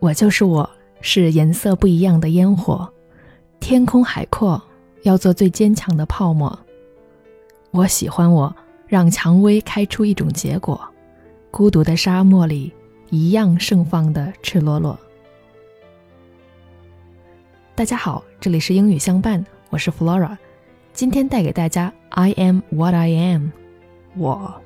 我就是我，是颜色不一样的烟火。天空海阔，要做最坚强的泡沫。我喜欢我，让蔷薇开出一种结果。孤独的沙漠里，一样盛放的赤裸裸。大家好，这里是英语相伴，我是 Flora，今天带给大家 I am what I am，我。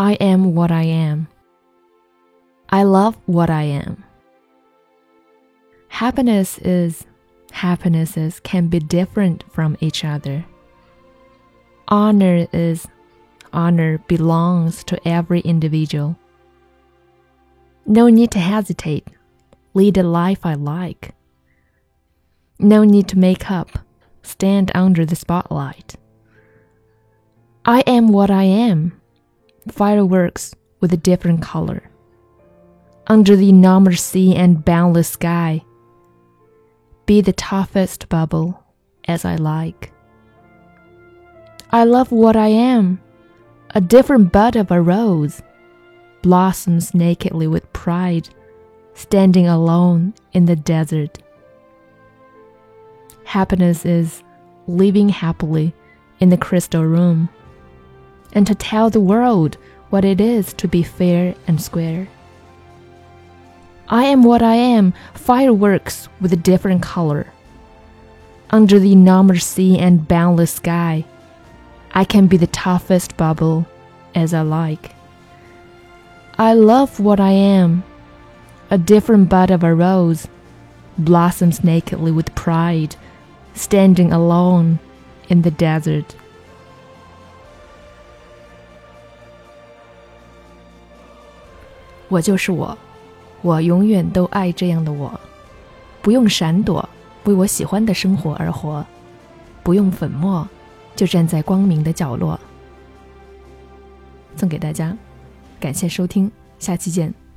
I am what I am. I love what I am. Happiness is happinesses can be different from each other. Honor is honor belongs to every individual. No need to hesitate. Lead a life I like. No need to make up. Stand under the spotlight. I am what I am fireworks with a different color. Under the enormous sea and boundless sky, be the toughest bubble as I like. I love what I am, a different bud of a rose, blossoms nakedly with pride, standing alone in the desert. Happiness is living happily in the crystal room and to tell the world what it is to be fair and square. I am what I am, fireworks with a different color. Under the enormous sea and boundless sky, I can be the toughest bubble as I like. I love what I am, a different bud of a rose, blossoms nakedly with pride, standing alone in the desert. 我就是我，我永远都爱这样的我，不用闪躲，为我喜欢的生活而活，不用粉末，就站在光明的角落。送给大家，感谢收听，下期见。